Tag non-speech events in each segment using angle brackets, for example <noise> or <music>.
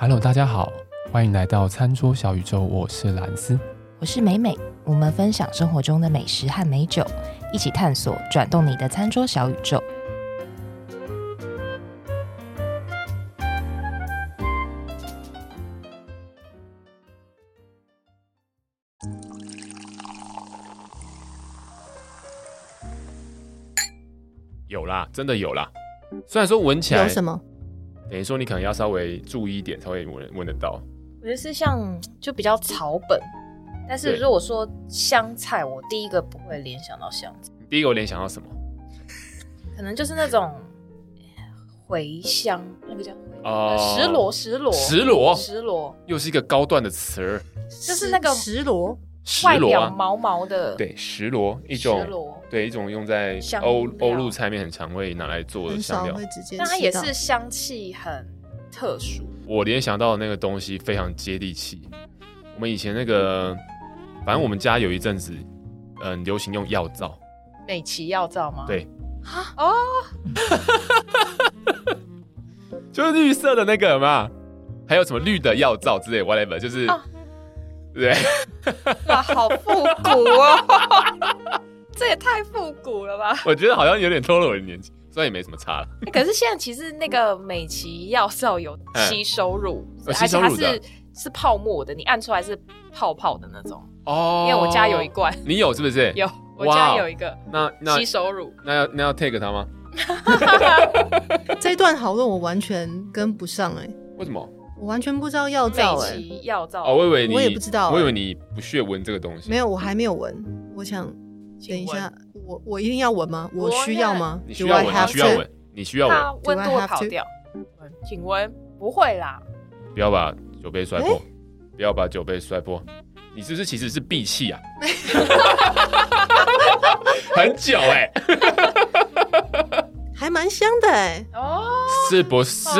Hello，大家好，欢迎来到餐桌小宇宙，我是兰斯，我是美美，我们分享生活中的美食和美酒，一起探索转动你的餐桌小宇宙。有啦，真的有啦。虽然说闻起来有什么，等于说你可能要稍微注意一点，才会闻闻得到。我觉得是像就比较草本，但是如果说香菜，我第一个不会联想到香菜。你第一个我联想到什么？<laughs> 可能就是那种茴香，那个叫哦，石螺，石螺，石螺，石螺，又是一个高段的词儿，就是那个蒔萝。外表毛毛的，对，石螺一种，对一种用在欧欧陆菜面很常会拿来做的香料，会直接但它也是香气很特殊。我联想到的那个东西非常接地气。我们以前那个，反正我们家有一阵子，嗯，流行用药皂，美琪药皂吗？对，啊哦，<laughs> 就是绿色的那个嘛，还有什么绿的药皂之类，whatever，就是。啊对，哇，好复古哦！<laughs> 这也太复古了吧？我觉得好像有点透露我的年纪，虽然也没什么差了。可是现在其实那个美琪药皂有吸收乳，<laughs> 嗯、而且它是是泡沫的，你按出来是泡泡的那种哦。因为我家有一罐，你有是不是？<laughs> 有，我家有一个。那那吸收乳，那要那要 take 它吗？这一段讨论我完全跟不上哎、欸。为什么？我完全不知道药皂哎，药皂哦，我以为你，我也不知道，我以为你不屑闻这个东西。没有，我还没有闻。我想等一下，我我一定要闻吗？我需要吗？你需要闻，你需要闻，你需要闻。温度会跑掉。请闻，不会啦。不要把酒杯摔破，不要把酒杯摔破。你是不是其实是闭气啊？<laughs> 很久哎，还蛮香的哎。哦，是不是？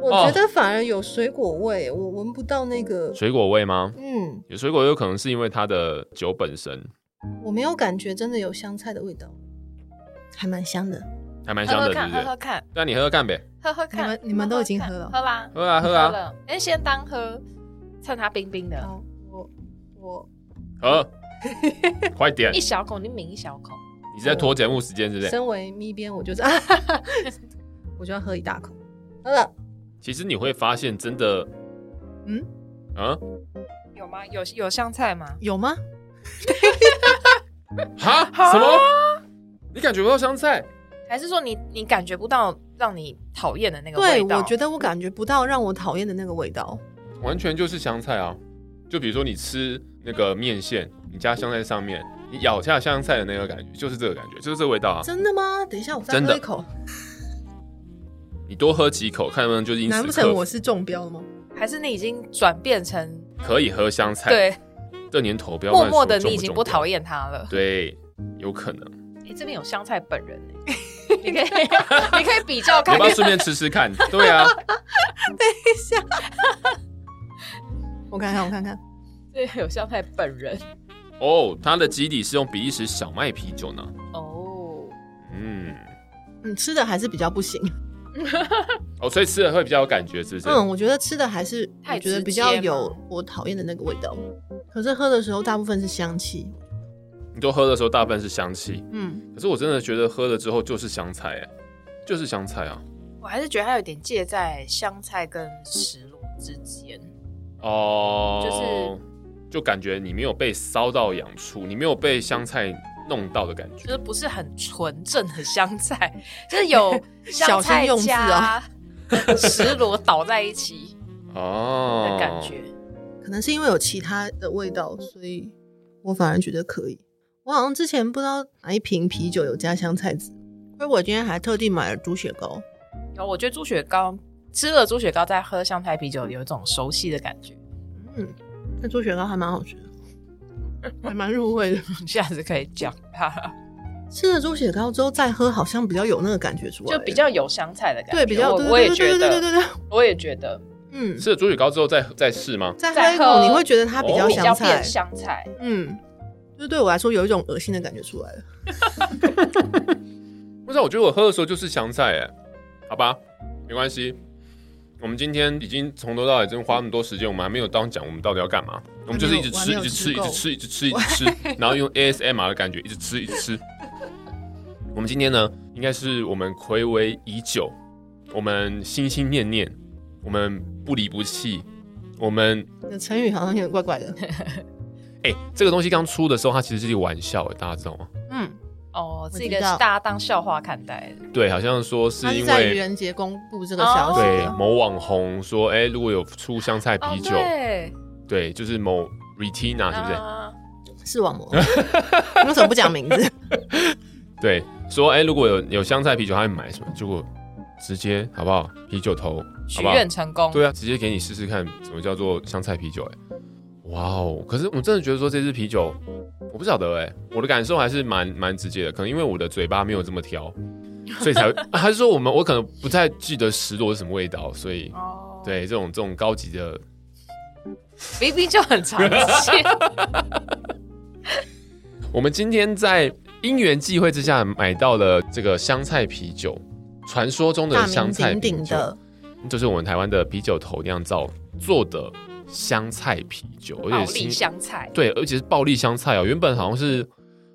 我觉得反而有水果味，我闻不到那个水果味吗？嗯，有水果有可能是因为它的酒本身。我没有感觉真的有香菜的味道，还蛮香的，还蛮香的，是不是？喝喝看，那你喝喝看呗。喝喝看，你们你们都已经喝了，喝啦，喝啊喝啊。哎，先当喝，趁它冰冰的。我我喝，<laughs> 快点，一小口，你抿一小口。你是在拖节目时间，是不是？身为咪边，我就是，<laughs> 我就要喝一大口，喝了。其实你会发现，真的，嗯，啊，有吗？有有香菜吗？有吗？<laughs> 哈？什么？你感觉不到香菜？还是说你你感觉不到让你讨厌的那个味道？对，我觉得我感觉不到让我讨厌的那个味道。完全就是香菜啊！就比如说你吃那个面线，你加香菜上面，你咬下香菜的那个感觉，就是这个感觉，就是这个味道啊！真的吗？等一下，我再喝一口。你多喝几口，看能不能就是因此。难不成我是中标了吗？还是你已经转变成可以喝香菜？对，这年头不要默默的你已经不讨厌他了。对，有可能。哎，这边有香菜本人，<laughs> 你可以你可以比较看，要不要顺便吃吃看？<laughs> 对啊。等一下，我看看，我看看，对，有香菜本人。哦，它的基底是用比利时小麦啤酒呢。哦，嗯，嗯，吃的还是比较不行。<laughs> 哦，所以吃的会比较有感觉，是不是？嗯，我觉得吃的还是我觉得比较有我讨厌的那个味道。可是喝的时候大部分是香气。你都喝的时候大部分是香气，嗯。可是我真的觉得喝了之后就是香菜，哎，就是香菜啊。我还是觉得它有点介在香菜跟石螺之间。哦，就是就感觉你没有被烧到痒处，你没有被香菜。弄到的感觉，就是不是很纯正的香菜，<laughs> 就是有香菜加石螺倒在一起哦的感觉。可能是因为有其他的味道，所以我反而觉得可以。我好像之前不知道哪一瓶啤酒有加香菜籽，所以我今天还特地买了猪血糕。有，我觉得猪血糕吃了猪血糕再喝香菜啤酒，有一种熟悉的感觉。嗯，那猪血糕还蛮好吃的。<laughs> 还蛮入味的，下次可以讲它。<laughs> 吃了猪血糕之后再喝，好像比较有那个感觉出来，就比较有香菜的感觉。对，比较我我也觉得，对对对对，我也觉得。嗯，吃了猪血糕之后再再试吗？再喝一口，你会觉得它比较香菜，香菜。嗯，就是对我来说有一种恶心的感觉出来了。<laughs> 不知道，我觉得我喝的时候就是香菜，哎，好吧，没关系。我们今天已经从头到尾真花那么多时间，我们还没有当讲我们到底要干嘛。我们就是一直吃，一直吃，一直吃，一直吃，一直吃，然后用 ASMR 的感觉一直吃，一直吃。我们今天呢，应该是我们睽违已久，我们心心念念，我们不离不弃，我们那成语好像有点怪怪的。<laughs> 哎、欸，这个东西刚出的时候，它其实是一个玩笑，大家知道吗？嗯。哦，这个大家当笑话看待的。对，好像说是因为在愚人节公布这个消息。对，某网红说，哎，如果有出香菜啤酒，对，就是某 Retina，是不是？视网膜。<laughs> 为什么不讲名字？<laughs> 对，说，哎，如果有有香菜啤酒，他会买什么？结果直接好不好？啤酒头许愿成功。对啊，直接给你试试看，什么叫做香菜啤酒？哎。哇哦！可是我真的觉得说这支啤酒，我不晓得哎、欸，我的感受还是蛮蛮直接的。可能因为我的嘴巴没有这么挑，<laughs> 所以才还是说我们我可能不太记得十螺是什么味道，所以、oh. 对这种这种高级的明明就很常见。<laughs> 我们今天在因缘际会之下买到了这个香菜啤酒，传说中的香菜啤酒，鼎鼎的就是我们台湾的啤酒头酿造做的。香菜啤酒，而且是暴力香菜，对，而且是暴力香菜哦。原本好像是，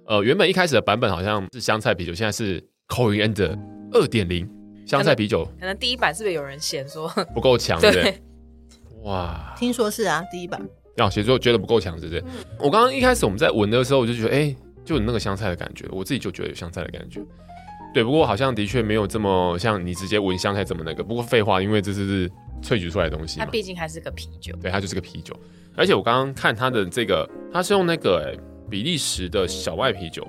呃，原本一开始的版本好像是香菜啤酒，现在是 Coriander 二点零香菜啤酒。可能第一版是不是有人嫌说不够强？对不对？哇，听说是啊，第一版。然后其实就觉得不够强，是不是？嗯、我刚刚一开始我们在闻的时候，我就觉得，哎、欸，就有那个香菜的感觉，我自己就觉得有香菜的感觉。对，不过好像的确没有这么像你直接闻香菜这么那个。不过废话，因为这是。萃取出来的东西，它毕竟还是个啤酒，对，它就是个啤酒。而且我刚刚看它的这个，它是用那个、欸、比利时的小麦啤酒，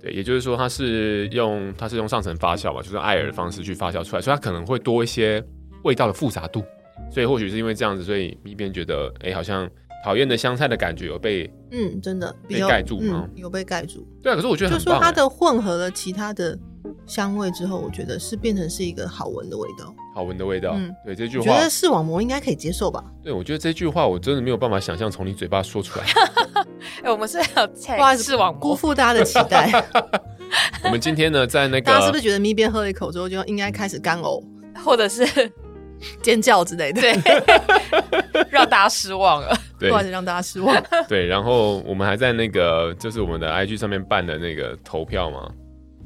对，也就是说它是用它是用上层发酵嘛，就是艾尔的方式去发酵出来，所以它可能会多一些味道的复杂度。所以或许是因为这样子，所以一边觉得哎、欸，好像讨厌的香菜的感觉有被嗯，真的被盖住吗、嗯？有被盖住。对啊，可是我觉得很、欸、就是说它的混合了其他的。香味之后，我觉得是变成是一个好闻的味道，好闻的味道。嗯，对这句话，我觉得视网膜应该可以接受吧？对，我觉得这句话我真的没有办法想象从你嘴巴说出来。哎、欸，我们是要不好意思，视网膜辜负大家的期待。<laughs> <laughs> 我们今天呢，在那个，大家是不是觉得咪边喝了一口之后就应该开始干呕，或者是尖叫之类的？对，<laughs> 让大家失望了。对，不好意思，让大家失望。<laughs> 对，然后我们还在那个，就是我们的 IG 上面办的那个投票嘛。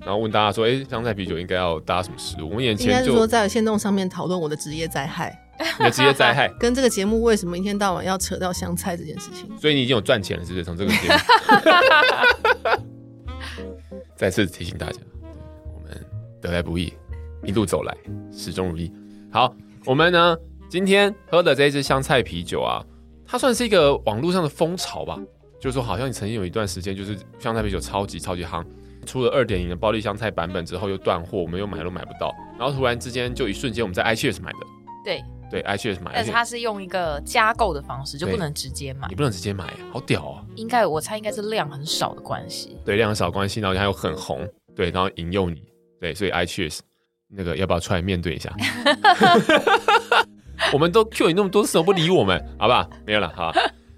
然后问大家说：“哎、欸，香菜啤酒应该要搭什么食物？”我们眼前就是说在线动上面讨论我的职业灾害，你的职业灾害 <laughs> 跟这个节目为什么一天到晚要扯到香菜这件事情？所以你已经有赚钱了，是不是？从这个节目，再次提醒大家，我们得来不易，一路走来始终如一。好，我们呢今天喝的这一支香菜啤酒啊，它算是一个网络上的风潮吧，就是说好像你曾经有一段时间就是香菜啤酒超级超级夯。出了二点零的暴力香菜版本之后又断货，我们又买都买不到，然后突然之间就一瞬间我们在 iCheers 买的，对。对 iCheers 买，但是它是用一个加购的方式，就不能直接买，你不能直接买，好屌啊！应该我猜应该是量很少的关系，对量很少关系，然后它又很红，对，然后引诱你，对，所以 iCheers 那个要不要出来面对一下？<laughs> 我们都 Q 你那么多次，不理我们，好不好？没有了，好。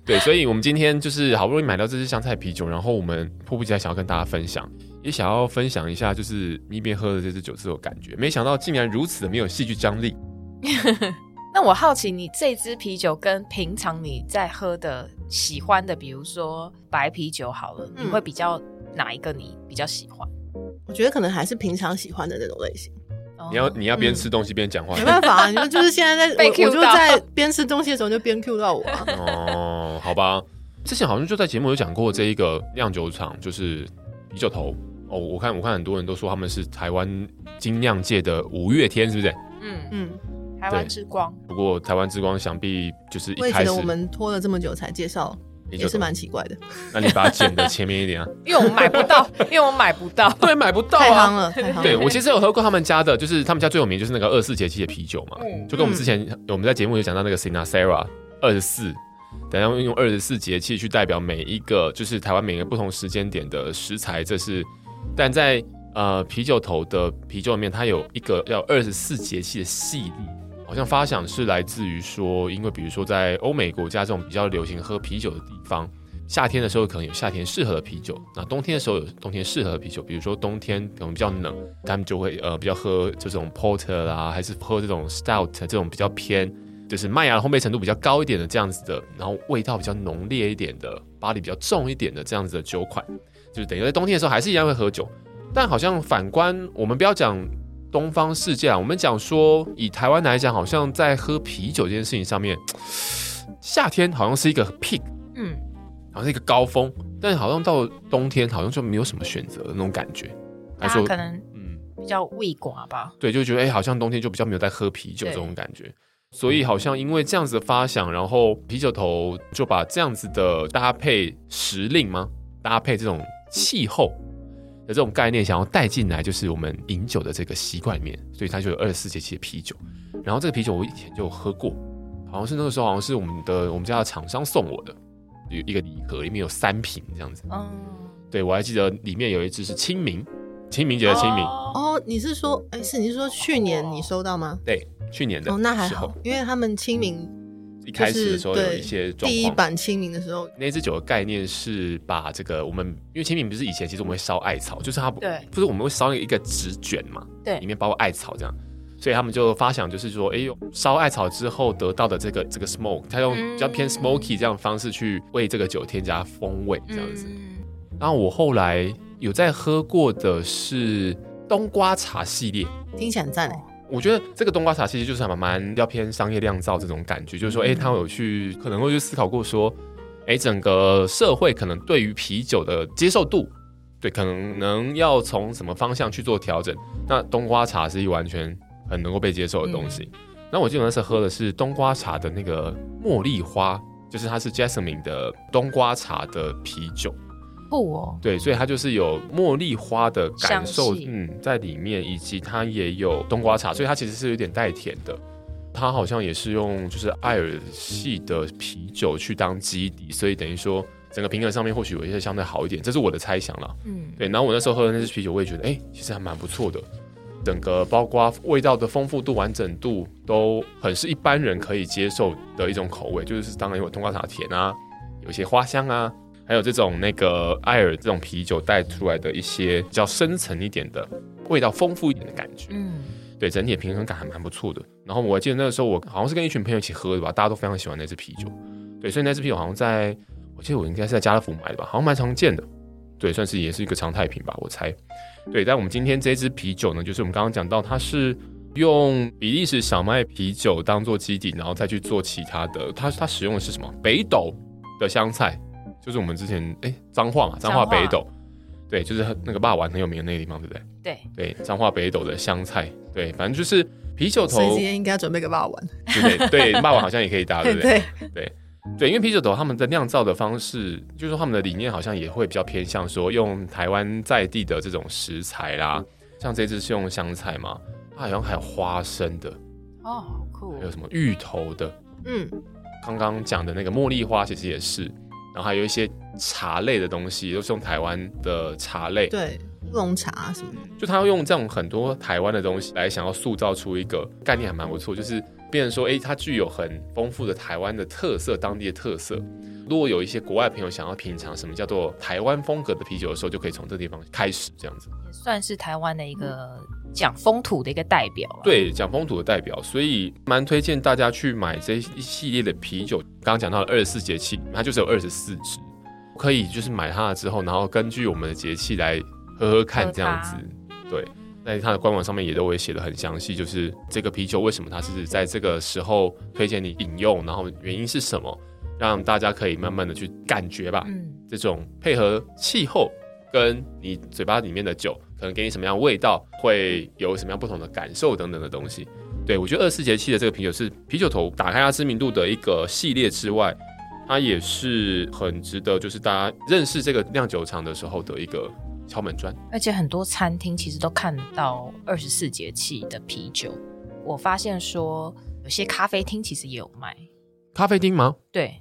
对，所以我们今天就是好不容易买到这支香菜啤酒，然后我们迫不及待想要跟大家分享。也想要分享一下，就是咪边喝的这支酒是有感觉，没想到竟然如此的没有戏剧张力。<laughs> 那我好奇，你这支啤酒跟平常你在喝的喜欢的，比如说白啤酒好了，嗯、你会比较哪一个你比较喜欢？我觉得可能还是平常喜欢的那种类型。你要你要边吃东西边讲话、嗯，没办法啊，你们就是现在在 <laughs> 被 Q 到，我就在边吃东西的时候就边 Q 到我、啊。哦，好吧，之前好像就在节目有讲过这一个酿酒厂，就是啤酒头。哦，我看我看很多人都说他们是台湾精酿界的五月天，是不是？嗯嗯，台湾之光。不过台湾之光想必就是一开始，为什么我们拖了这么久才介绍，也是蛮奇怪的。那你把它剪的前面一点啊，因为我买不到，因为我买不到，<laughs> 对，买不到啊，太夯了，太夯了。对，我其实有喝过他们家的，就是他们家最有名就是那个二十四节气的啤酒嘛，嗯、就跟我们之前、嗯、我们在节目有讲到那个 Sina Sara 二十四，等下用二十四节气去代表每一个，就是台湾每一个不同时间点的食材，这是。但在呃啤酒头的啤酒里面，它有一个叫二十四节气的系列，好像发想是来自于说，因为比如说在欧美国家这种比较流行喝啤酒的地方，夏天的时候可能有夏天适合的啤酒，那冬天的时候有冬天适合的啤酒。比如说冬天可能比较冷，他们就会呃比较喝这种 porter 啦，还是喝这种 stout 这种比较偏就是麦芽的烘焙程度比较高一点的这样子的，然后味道比较浓烈一点的，巴黎比较重一点的这样子的酒款，就是等于在冬天的时候还是一样会喝酒。但好像反观我们不要讲东方世界啊，我们讲说以台湾来讲，好像在喝啤酒这件事情上面，夏天好像是一个 peak，嗯，好像是一个高峰，但好像到冬天好像就没有什么选择的那种感觉。他说可能嗯比较味寡吧，对，就觉得哎、欸，好像冬天就比较没有在喝啤酒这种感觉。所以好像因为这样子的发想，然后啤酒头就把这样子的搭配时令吗？搭配这种气候。这种概念想要带进来，就是我们饮酒的这个习惯里面，所以它就有二十四节气的啤酒。然后这个啤酒我以前就有喝过，好像是那个时候好像是我们的我们家的厂商送我的，有一个礼盒，里面有三瓶这样子。嗯，对，我还记得里面有一支是清明，清明节的清明。哦，你是说，哎，是你是说去年你收到吗？对，去年的。哦，那还好，因为他们清明。一开始的时候有一些状况。第一版清明的时候，那支酒的概念是把这个我们，因为清明不是以前其实我们会烧艾草，就是它不，对，不是我们会烧一个纸卷嘛，对，里面包括艾草这样，所以他们就发想就是说，哎呦，烧艾草之后得到的这个这个 smoke，他用比较偏 smoky 这样的方式去为这个酒添加风味这样子。嗯、然后我后来有在喝过的是冬瓜茶系列，听起来很赞哎。我觉得这个冬瓜茶其实就是还蛮要偏商业酿造这种感觉，就是说，哎，他有去可能会去思考过说，哎，整个社会可能对于啤酒的接受度，对，可能能要从什么方向去做调整。那冬瓜茶是一完全很能够被接受的东西。嗯、那我记得那时候喝的是冬瓜茶的那个茉莉花，就是它是 Jasmine 的冬瓜茶的啤酒。不哦，对，所以它就是有茉莉花的感受，嗯，在里面，以及它也有冬瓜茶，所以它其实是有点带甜的。它好像也是用就是艾尔系的啤酒去当基底，所以等于说整个平衡上面或许有一些相对好一点，这是我的猜想了。嗯，对。然后我那时候喝的那支啤酒，我也觉得，哎，其实还蛮不错的。整个包括味道的丰富度、完整度，都很是一般人可以接受的一种口味，就是当然有冬瓜茶甜啊，有一些花香啊。还有这种那个艾尔这种啤酒带出来的一些比较深层一点的味道，丰富一点的感觉，嗯，对，整体的平衡感还蛮不错的。然后我记得那个时候我好像是跟一群朋友一起喝的吧，大家都非常喜欢那支啤酒，对，所以那支啤酒好像在，我记得我应该是在家乐福买的吧，好像蛮常见的，对，算是也是一个常态品吧，我猜。对，但我们今天这支啤酒呢，就是我们刚刚讲到，它是用比利时小麦啤酒当做基底，然后再去做其他的，它它使用的是什么？北斗的香菜。就是我们之前哎，彰化嘛，彰化。北斗，对，就是那个霸王很有名的那个地方，对不对？对。对，彰化北斗的香菜，对，反正就是啤酒头。所以今天应该要准备个霸王，对对对，<laughs> 霸王好像也可以搭，对不对？对。对。对，因为啤酒头他们的酿造的方式，就是说他们的理念好像也会比较偏向说用台湾在地的这种食材啦，像这支是用香菜嘛，它好像还有花生的。哦，好酷，还有什么芋头的，嗯，刚刚讲的那个茉莉花其实也是。然后还有一些茶类的东西，都是用台湾的茶类，对，乌龙茶什么的。就他要用这种很多台湾的东西来想要塑造出一个概念，还蛮不错。就是变成说，哎，它具有很丰富的台湾的特色，当地的特色。如果有一些国外朋友想要品尝什么叫做台湾风格的啤酒的时候，就可以从这地方开始，这样子。也算是台湾的一个讲风土的一个代表。对，讲风土的代表，所以蛮推荐大家去买这一系列的啤酒。刚刚讲到了二十四节气，它就是有二十四支，可以就是买它了之后，然后根据我们的节气来喝喝看，这样子。对，在它的官网上面也都会写的很详细，就是这个啤酒为什么它是在这个时候推荐你饮用，然后原因是什么。让大家可以慢慢的去感觉吧，嗯，这种配合气候跟你嘴巴里面的酒，可能给你什么样的味道，会有什么样不同的感受等等的东西。对，我觉得二十四节气的这个啤酒是啤酒头打开它知名度的一个系列之外，它也是很值得就是大家认识这个酿酒厂的时候的一个敲门砖。而且很多餐厅其实都看到二十四节气的啤酒，我发现说有些咖啡厅其实也有卖。咖啡厅吗？对。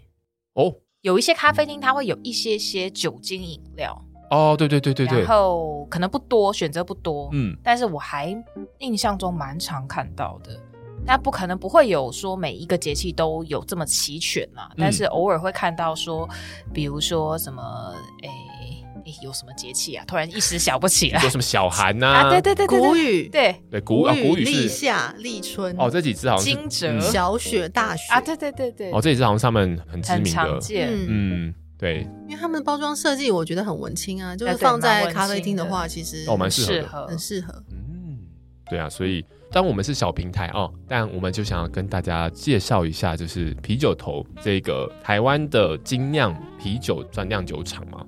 哦，有一些咖啡厅它会有一些些酒精饮料哦，对对对对对，然后可能不多，选择不多，嗯，但是我还印象中蛮常看到的。那不可能不会有说每一个节气都有这么齐全嘛，但是偶尔会看到说，比如说什么，哎、欸欸，有什么节气啊？突然一时想不起来，有什么小寒呐、<laughs> 啊？对对对对，谷雨，对对谷啊，谷雨立夏、立春。哦，这几只好像是惊蛰、嗯、小雪、大雪啊，对对对对。哦，这几只好像是他们很知名的，常见。嗯。嗯对，因为他们的包装设计，我觉得很文青啊，就是放在咖啡厅的话，其实哦蛮适合，很适合。嗯，对啊，所以当我们是小平台哦，但我们就想要跟大家介绍一下，就是啤酒头这个台湾的精酿啤酒专酿酒厂嘛，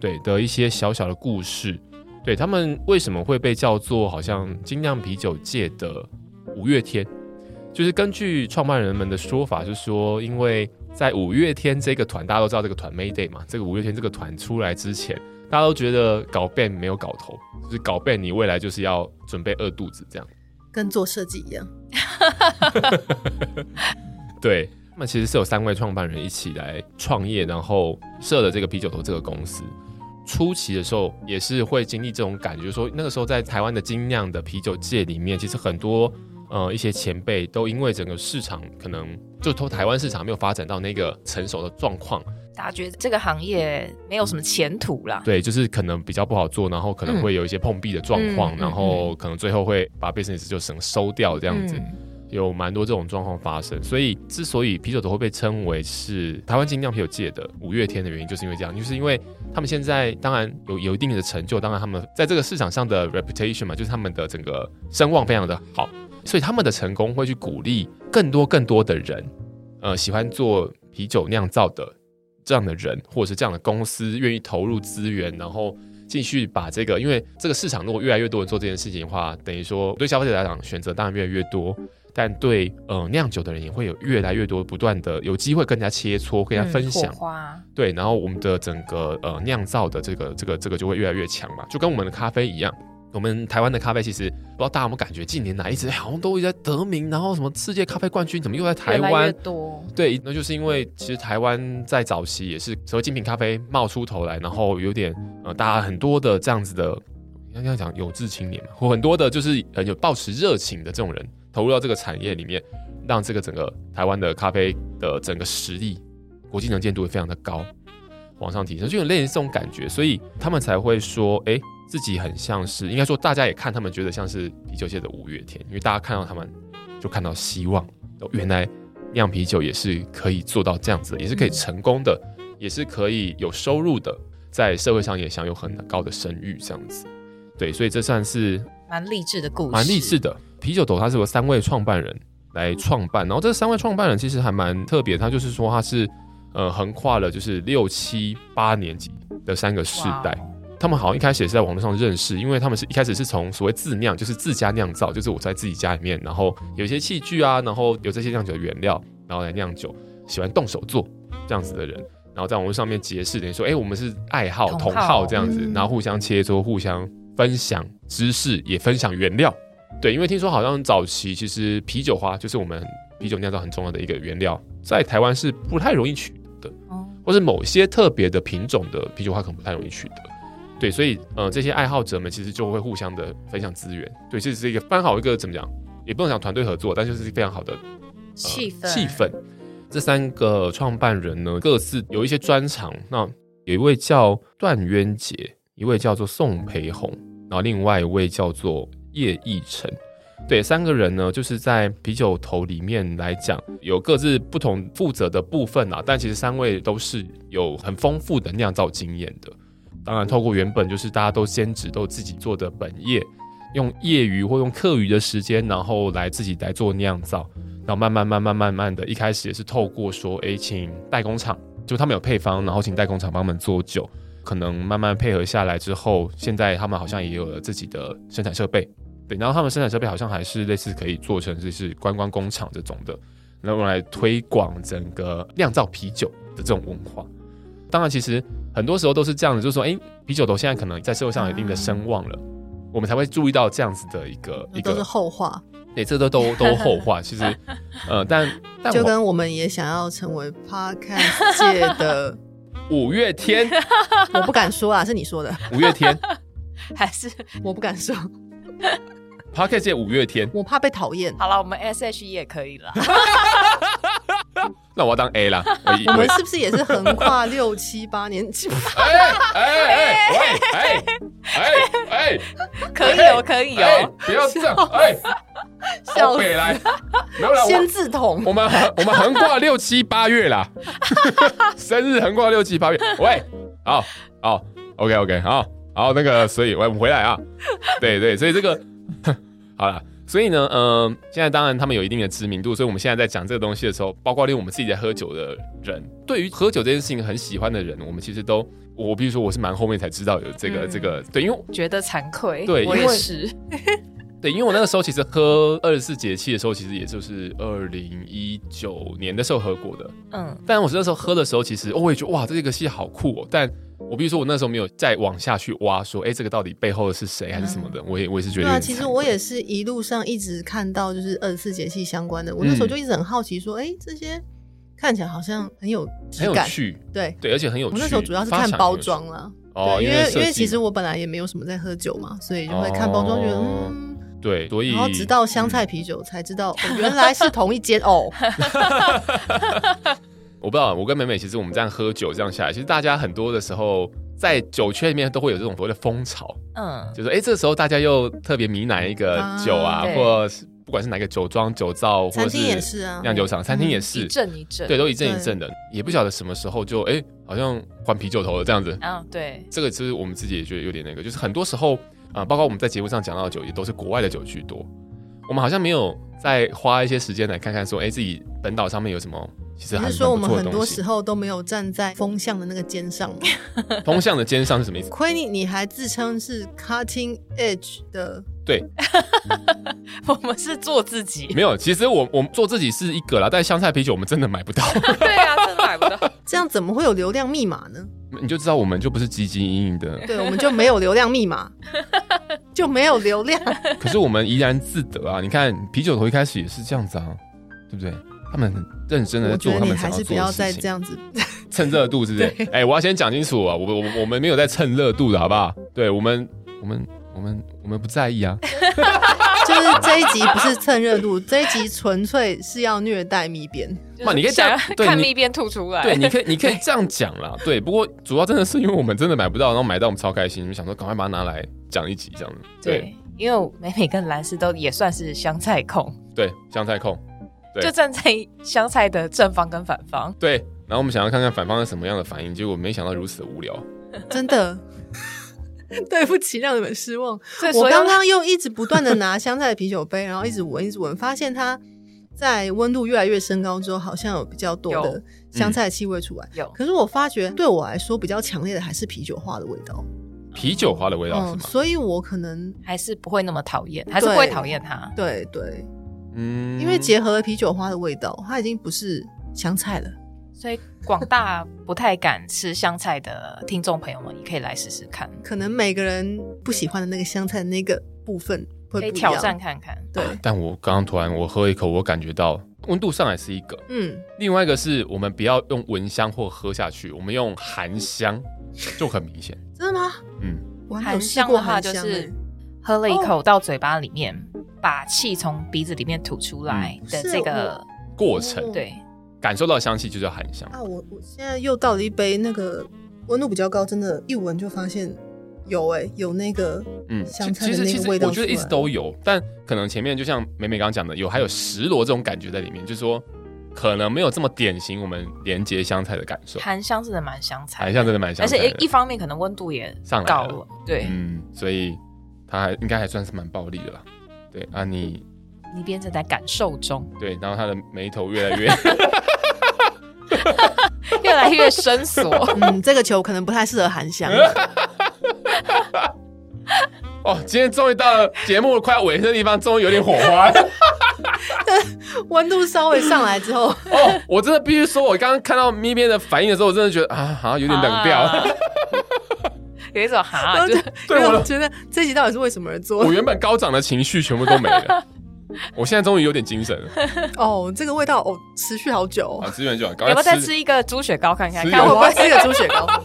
对的一些小小的故事。对，他们为什么会被叫做好像精酿啤酒界的五月天？就是根据创办人们的说法，是说因为。在五月天这个团，大家都知道这个团 Mayday 嘛。这个五月天这个团出来之前，大家都觉得搞 band 没有搞头，就是搞 band 你未来就是要准备饿肚子这样，跟做设计一样。<laughs> 对，那么其实是有三位创办人一起来创业，然后设了这个啤酒头这个公司。初期的时候也是会经历这种感觉，就是说那个时候在台湾的精酿的啤酒界里面，其实很多。呃，一些前辈都因为整个市场可能就从台湾市场没有发展到那个成熟的状况，大家觉得这个行业没有什么前途啦。对，就是可能比较不好做，然后可能会有一些碰壁的状况，嗯、然后可能最后会把 business 就省收掉这样子，嗯、有蛮多这种状况发生。所以，之所以啤酒都会被称为是台湾精酿啤酒界的五月天的原因，就是因为这样，就是因为他们现在当然有有一定的成就，当然他们在这个市场上的 reputation 嘛，就是他们的整个声望非常的好。所以他们的成功会去鼓励更多更多的人，呃，喜欢做啤酒酿造的这样的人，或者是这样的公司，愿意投入资源，然后继续把这个，因为这个市场如果越来越多人做这件事情的话，等于说对消费者来讲选择当然越来越多，但对呃酿酒的人也会有越来越多不断的有机会跟人家切磋，跟人家分享，嗯、对，然后我们的整个呃酿造的这个这个这个就会越来越强嘛，就跟我们的咖啡一样。我们台湾的咖啡其实不知道大家有没有感觉，近年来一直好像都一直在得名，然后什么世界咖啡冠军怎么又在台湾？越越多。对，那就是因为其实台湾在早期也是所谓精品咖啡冒出头来，然后有点呃，大家很多的这样子的，应该讲有志青年嘛，或很多的就是呃有抱持热情的这种人投入到这个产业里面，让这个整个台湾的咖啡的整个实力、国际能见度也非常的高，往上提升，就有类似这种感觉，所以他们才会说，哎。自己很像是，应该说大家也看他们觉得像是啤酒界的五月天，因为大家看到他们就看到希望，原来酿啤酒也是可以做到这样子，也是可以成功的，也是可以有收入的，在社会上也享有很高的声誉这样子。对，所以这算是蛮励志的故事，蛮励志的。啤酒头它是由三位创办人来创办，然后这三位创办人其实还蛮特别，他就是说他是呃横跨了就是六七八年级的三个世代。他们好像一开始也是在网络上认识，因为他们是一开始是从所谓自酿，就是自家酿造，就是我在自己家里面，然后有一些器具啊，然后有这些酿酒的原料，然后来酿酒，喜欢动手做这样子的人，然后在网络上面结识，等于说，哎，我们是爱好同好这样子，然后互相切磋，互相分享知识，也分享原料。对，因为听说好像早期其实啤酒花就是我们啤酒酿造很重要的一个原料，在台湾是不太容易取得的，或是某些特别的品种的啤酒花可能不太容易取得。对，所以呃，这些爱好者们其实就会互相的分享资源。对，这是一个非常好一个怎么讲，也不能讲团队合作，但就是非常好的、呃、气氛。气氛。这三个创办人呢，各自有一些专长。那有一位叫段渊杰，一位叫做宋培红，然后另外一位叫做叶奕辰。对，三个人呢，就是在啤酒头里面来讲，有各自不同负责的部分啊。但其实三位都是有很丰富的酿造经验的。当然，透过原本就是大家都兼职都自己做的本业，用业余或用课余的时间，然后来自己来做酿造，然后慢慢慢慢慢慢的，一开始也是透过说，哎，请代工厂，就他们有配方，然后请代工厂帮他们做酒，可能慢慢配合下来之后，现在他们好像也有了自己的生产设备，对，然后他们生产设备好像还是类似可以做成就是观光工厂这种的，然后来推广整个酿造啤酒的这种文化。当然，其实很多时候都是这样的，就是说，哎，啤酒头现在可能在社会上有一定的声望了，嗯、我们才会注意到这样子的一个一个。都是后话，对，这都都都后话。其实，<laughs> 呃，但 <laughs> 但就跟我们也想要成为 Podcast 界的 <laughs> 五月天，我不敢说啊，是你说的。五月天，还是我不敢说。Podcast 界五月天，我怕被讨厌。好了，我们 S H E 也可以了。<laughs> 那我要当 A 啦。我我们是不是也是横跨六七八年？哎哎哎哎哎哎，可以哦，可以哦，不要这样，哎，小北来，没有啦，先字筒。我们我们横跨六七八月啦，<laughs> 生日横跨六七八月。喂，好好，OK OK，好好那个，所以我们回来啊，对对，所以这个 <laughs> 好了。所以呢，嗯、呃，现在当然他们有一定的知名度，所以我们现在在讲这个东西的时候，包括连我们自己在喝酒的人，对于喝酒这件事情很喜欢的人，我们其实都，我比如说我是蛮后面才知道有这个、嗯、这个，对，因为觉得惭愧，对，我也是，<laughs> 对，因为我那个时候其实喝二十四节气的时候，其实也就是二零一九年的时候喝过的，嗯，但我那时候喝的时候，其实、哦、我也觉得哇，这个戏好酷哦，但。我比如说，我那时候没有再往下去挖，说，哎、欸，这个到底背后的是谁还是什么的？嗯、我也我也是觉得。对啊，其实我也是一路上一直看到就是二十四节气相关的，我那时候就一直很好奇，说，哎、嗯欸，这些看起来好像很有很有趣，对对，而且很有趣。我那时候主要是看包装啦，哦，因为因为其实我本来也没有什么在喝酒嘛，所以就会看包装，觉得嗯，对，所以然后直到香菜啤酒才知道，嗯、原来是同一间哦。<laughs> 我不知道，我跟美美其实我们这样喝酒这样下来，其实大家很多的时候在酒圈里面都会有这种所谓的风潮，嗯，就是哎、欸，这个时候大家又特别迷哪一个酒啊，啊或是不管是哪个酒庄、酒造，或者是酿酒厂、餐厅也是，一阵一阵，对，都一阵一阵的，也不晓得什么时候就哎、欸，好像换啤酒头了这样子，嗯，对，这个其实我们自己也觉得有点那个，就是很多时候啊、呃，包括我们在节目上讲到的酒，也都是国外的酒居多，我们好像没有再花一些时间来看看说，哎、欸，自己本岛上面有什么。其实还是说，我们很多时候都没有站在风向的那个肩上。风向的肩上是什么意思？亏你你还自称是 cutting edge 的。对，<laughs> 我们是做自己。没有，其实我我们做自己是一个啦，但香菜啤酒我们真的买不到。<laughs> 对啊，真的买不到。<laughs> 这样怎么会有流量密码呢？你就知道我们就不是积极营营的。对，我们就没有流量密码，就没有流量。可是我们怡然自得啊！你看啤酒头一开始也是这样子啊，对不对？他们很认真的在做他们想要做的事情，还是不要再这样子 <laughs> 蹭热度，是不是？哎、欸，我要先讲清楚啊，我我我们没有在蹭热度的好不好？对我们，我们我们我们不在意啊。<laughs> 就是这一集不是蹭热度，这一集纯粹是要虐待蜜边。嘛，你可以这样看蜜边吐出来。对，你可以你可以这样讲啦。对，不过主要真的是因为我们真的买不到，然后买到我们超开心，就想说赶快把它拿来讲一集这样子。对，对因为美美跟兰斯都也算是香菜控。对，香菜控。对就站在香菜的正方跟反方，对，然后我们想要看看反方是什么样的反应，结果没想到如此的无聊，<laughs> 真的，<laughs> 对不起，让你们失望。我刚刚又一直不断的拿香菜的啤酒杯，然后一直闻，一直闻，发现它在温度越来越升高之后，好像有比较多的香菜的气味出来。有，可是我发觉对我来说比较强烈的还是啤酒花的味道，啤酒花的味道是吗？嗯，所以我可能还是不会那么讨厌，还是不会讨厌它。对对。对嗯，因为结合了啤酒花的味道，它已经不是香菜了，所以广大不太敢吃香菜的听众朋友们，也可以来试试看。可能每个人不喜欢的那个香菜的那个部分会不挑战看看。对，但我刚刚突然我喝一口，我感觉到温度上来是一个，嗯，另外一个是我们不要用闻香或喝下去，我们用含香就很明显。真的吗？嗯，含香的话就是喝了一口到嘴巴里面。把气从鼻子里面吐出来的这个过程，对，感受到香气就叫含香啊！我我现在又倒了一杯那个温度比较高，真的，一闻就发现有哎、欸，有那个嗯香菜的那个味道。我觉得一直都有，但可能前面就像美美刚刚讲的，有还有石螺这种感觉在里面，就是说可能没有这么典型我们连接香菜的感受。含香真的蛮香菜，含香真的蛮香菜，而且一一方面可能温度也上来了，对，嗯，所以它还应该还算是蛮暴力的啦。对啊，你你变成在感受中，<laughs> 对，然后他的眉头越来越 <laughs> 越来越深锁，<laughs> 嗯，这个球可能不太适合韩香。哦，今天终于到了节目快要尾声的地方，终于有点火花了。温度稍微上来之后，哦，我真的必须说，我刚刚看到咪边的反应的时候，我真的觉得啊，好像有点冷掉。啊有一种哈，就对我觉得这集到底是为什么而做？我原本高涨的情绪全部都没了，<laughs> 我现在终于有点精神了。哦，这个味道哦，持续好久。啊，持续很久。要不要再吃一个猪血糕看看？看我会不会吃一个猪血糕？<laughs>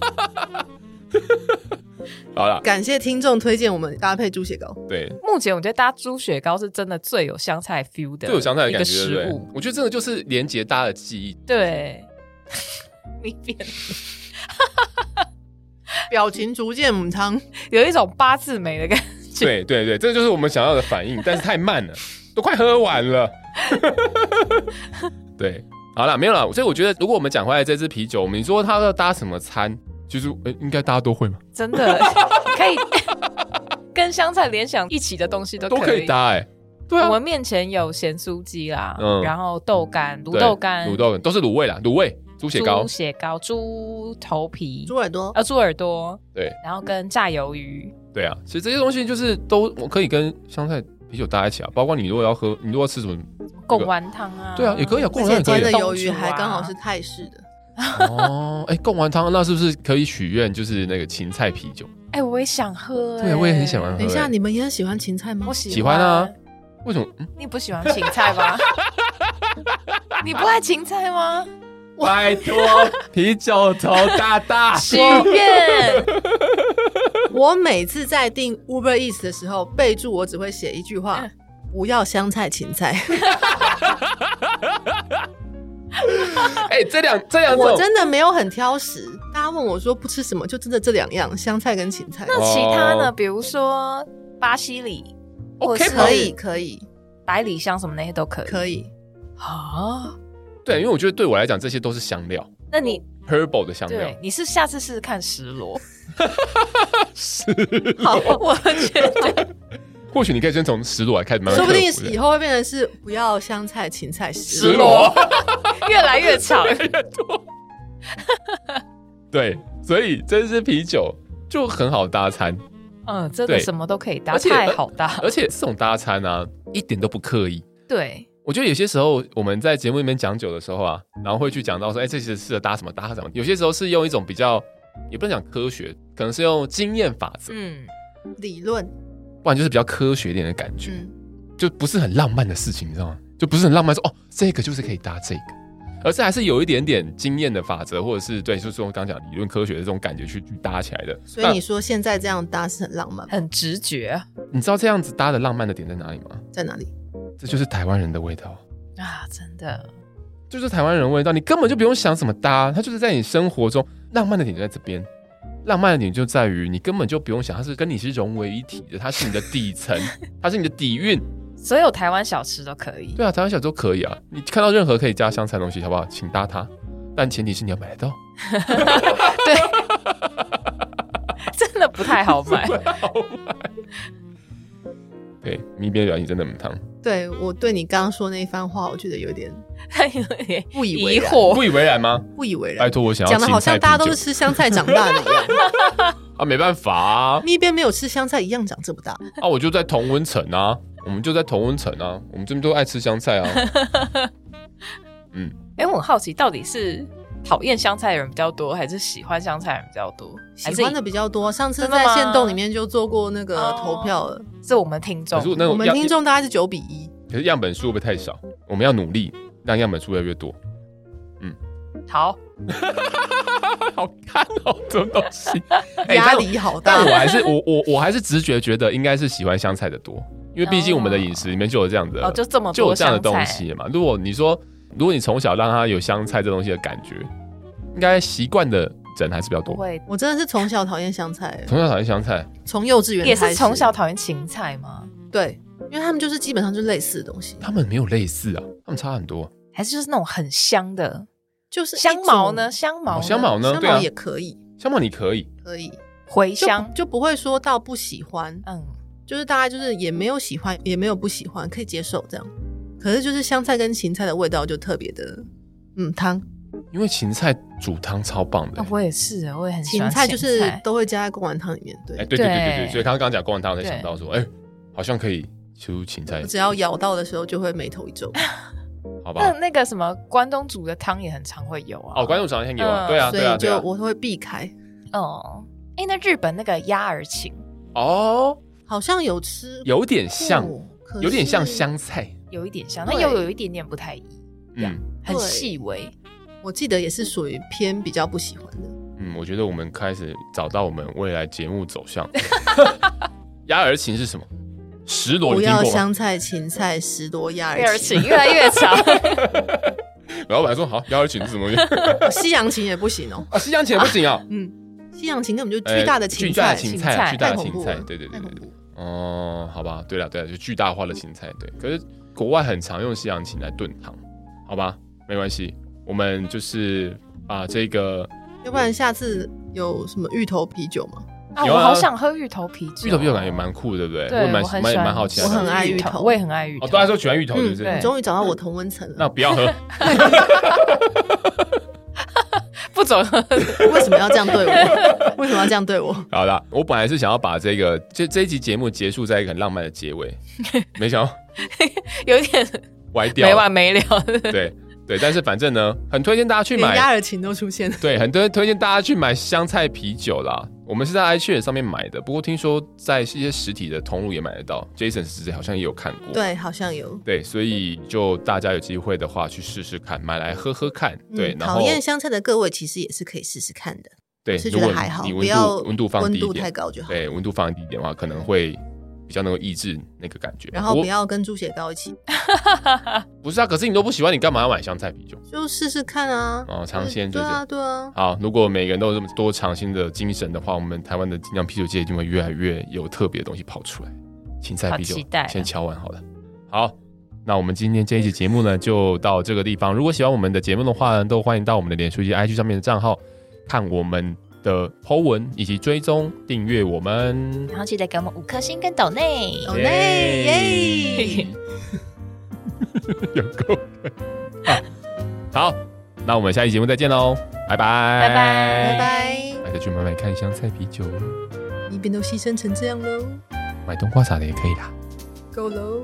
好了，感谢听众推荐我们搭配猪血糕。对，目前我觉得搭猪血糕是真的最有香菜 feel 的，最有香菜的感觉，食物。我觉得这个就是连接大家的记忆。对，<laughs> 你变表情逐渐母汤，有一种八字眉的感觉。对对对，这就是我们想要的反应，但是太慢了，<laughs> 都快喝完了。<laughs> 对，好了，没有了。所以我觉得，如果我们讲回来这支啤酒，我们说它要搭什么餐，其实呃，应该大家都会吗？真的可以跟香菜联想一起的东西都可以都可以搭哎、欸。对啊，我们面前有咸酥鸡啦，嗯然后豆干、卤豆干、卤豆干都是卤味啦，卤味、猪血糕猪、血糕、猪头皮、猪耳朵。啊猪耳朵，对然后跟炸鱿鱼。对啊，其实这些东西就是都我可以跟香菜啤酒搭在一起啊。包括你如果要喝，你如果要吃什么贡丸汤啊，对啊，也可以啊，贡而丸汤的鱿鱼还刚好是泰式的，哦，哎，贡丸汤那是不是可以许愿？就是那个芹菜啤酒？哎、我也想喝、欸，对，我也很喜欢喝。等一下，哎你们也很喜欢芹菜吗我？喜喜欢啊。为什么？嗯你不喜欢芹菜吗？<laughs> 你不爱芹菜吗？拜托，啤酒头大大 <laughs> 许愿。<laughs> 我每次在订 Uber Eats 的时候，备注我只会写一句话：嗯不要香菜芹菜。<laughs> 哎，这两这两，我真的没有很挑食。大家问我说不吃什么，就真的这两样，香菜跟芹菜。那其他呢？哦比如说巴西里是可以，可以，百里香什么那些都可以。可以。啊？对，因为我觉得对我来讲，这些都是香料那你，herbal 的香料对。你是下次试试看石螺？是，好，我觉得或许你可以先从石螺来开始慢慢说不定以后会变成是不要香菜、芹菜、石螺。越来越 <laughs> 长。越多。<laughs> 对，所以这支啤酒就很好搭餐，嗯，真的什么都可以搭，太好搭。而且这种搭餐啊，一点都不刻意。对，我觉得有些时候我们在节目里面讲酒的时候啊，然后会去讲到说，哎，这其实适合搭什么搭什么。有些时候是用一种比较，也不能讲科学，可能是用经验法则，嗯，理论，不然就是比较科学一点的感觉，嗯，就不是很浪漫的事情，你知道吗？就不是很浪漫说，哦，这个就是可以搭这个，而是还是有一点点经验的法则，或者是对，就是我刚刚讲理论科学的这种感觉去去搭起来的。所以你说现在这样搭是很浪漫？很直觉那你知道这样子搭的浪漫的点在哪里吗？在哪里？这就是台湾人的味道。啊，真的。就是台湾人味道，你根本就不用想怎么搭，它就是在你生活中浪漫的点就在这边。浪漫的点就在于你根本就不用想，它是跟你是融为一体的，它是你的底层，<laughs> 它是你的底蕴。所有台湾小吃都可以。对啊，台湾小吃都可以啊。你看到任何可以加香菜的东西，好不好？请搭它，但前提是你要买得到。<laughs> 对，真的不太好买。<laughs> 对，咪边的表情真的很烫，对我对你刚刚说那一番话，我觉得有点他 <laughs> 有点不以为然。不以为然吗？不以为然拜。托，我想要讲的好像大家都是吃香菜长大的一样，<laughs> 啊，没办法啊，咪边没有吃香菜一样长这么大。啊，我就在同温层啊，我们就在同温层啊，我们这边都爱吃香菜啊。<laughs> 嗯，哎、我很好奇，到底是讨厌香菜的人比较多，还是喜欢香菜的人比较多？喜欢的比较多，上次在线动里面就做过那个投票了，是是我们听众那我们听众大概是九比一。可是样本数会不会太少？我们要努力让样本数越来越多。嗯好，<laughs> 好看哦，这种东西，<laughs> 哎压力好大但。我还是我我我还是直觉觉得应该是喜欢香菜的多，因为毕竟我们的饮食里面就有这样的，哦，就这么就有多这样的东，西嘛。如果你说，如果你从小让他有香菜这东西的感觉，应该习惯的人还是比较多。不会。我真的是从小讨厌香菜，从小讨厌香菜，从幼稚园也开始。是从小讨厌芹菜吗？对，因为他们就是基本上就是类似的东西，他们没有类似啊，他们差很多。还是就是那种很香的？就是香茅呢？香茅、哦香茅呢？香茅也可以，香茅你可以，可以。就茴香，就不会说到不喜欢，嗯，就是大概就是也没有喜欢，也没有不喜欢，可以接受这样。可是就是香菜跟芹菜的味道就特别的，嗯，汤因为芹菜煮汤超棒的、啊我也是，我也很喜欢芹欢菜就是都会加在贡丸汤里面。对，哎、对对对对对，对所以刚刚讲贡丸汤，我才想到说，哎、好像可以出芹菜我，只要咬到的时候就会眉头一皱。<laughs> 好吧那？那个什么关东煮的汤也很常会有啊。哦，关东煮常常有啊，嗯对啊，对啊，所以对啊。就我会避开。哦，哎，那日本那个鸭儿芹哦，好像有吃，有点像，有点像。香菜，有一点像，对那又有一点点不太一样，嗯很对细微。我记得也是属于偏比较不喜欢的。嗯嗯，我觉得我们开始找到我们未来节目走向。<laughs> 鸭儿芹是什么？十朵，不要香菜、芹菜，十朵鸭儿芹，越来越长。<laughs> 老板说好，鸭儿琴是什么？<laughs> 西洋芹也不行哦。啊，西洋芹也不行啊。嗯，西洋芹根本就巨大的芹菜，芹菜，巨大的芹菜，对对对对对。哦，好吧，对了对了，就巨大化的芹菜，对。可是国外很常用西洋芹来炖汤，好吧，没关系，我们就是把这个。要不然下次有什么芋头啤酒吗？啊，我好想喝芋头啤酒。芋头啤酒感觉蛮酷，对不对？对，我很喜欢，蛮好奇。我很爱芋头，我也很爱芋头。哦，大家都喜欢芋头，是不是？终于找到我同温层了。那不要喝。不准喝。<laughs> 为什么要这样对我？<laughs> 为什么要这样对我？好了，我本来是想要把这个这这一集节目结束在一个很浪漫的结尾，<laughs> 没想到有点歪掉，没完没了。对。对，但是反正呢，很推荐大家去买，鸭儿琴都出现了。对，很多人推荐大家去买香菜啤酒啦。我们是在 iChess 上面买的，不过听说在一些实体的通路也买得到。Jason 是好像也有看过，对，好像有。对，所以就大家有机会的话去试试看，买来喝喝看。对，讨厌香菜的各位其实也是可以试试看的。对，是觉得还好，你温度不要温度放低一点，温度太高就好。对，温度放低一点的话，可能会。比较能够抑制那个感觉，然后不要跟猪血糕一起。不是啊，可是你都不喜欢，你干嘛要买香菜啤酒？就试试看啊。哦，尝鲜，对啊，对啊。好，如果每个人都有这么多尝鲜的精神的话，我们台湾的精酿啤酒界一定会越来越有特别的东西跑出来。青菜啤酒，先敲完好了。好，那我们今天这一期节目呢，就到这个地方。如果喜欢我们的节目的话呢，都欢迎到我们的脸书以及 IG 上面的账号看我们的 po 文以及追踪订阅我们，然后记得给我们五颗星跟抖内。抖内。耶，有够。<laughs> 好，那我们下期节目再见喽，拜拜。拜拜。拜拜，大家去买买看香菜啤酒，一边都牺牲成这样喽，买冬瓜啥的也可以啦，够喽。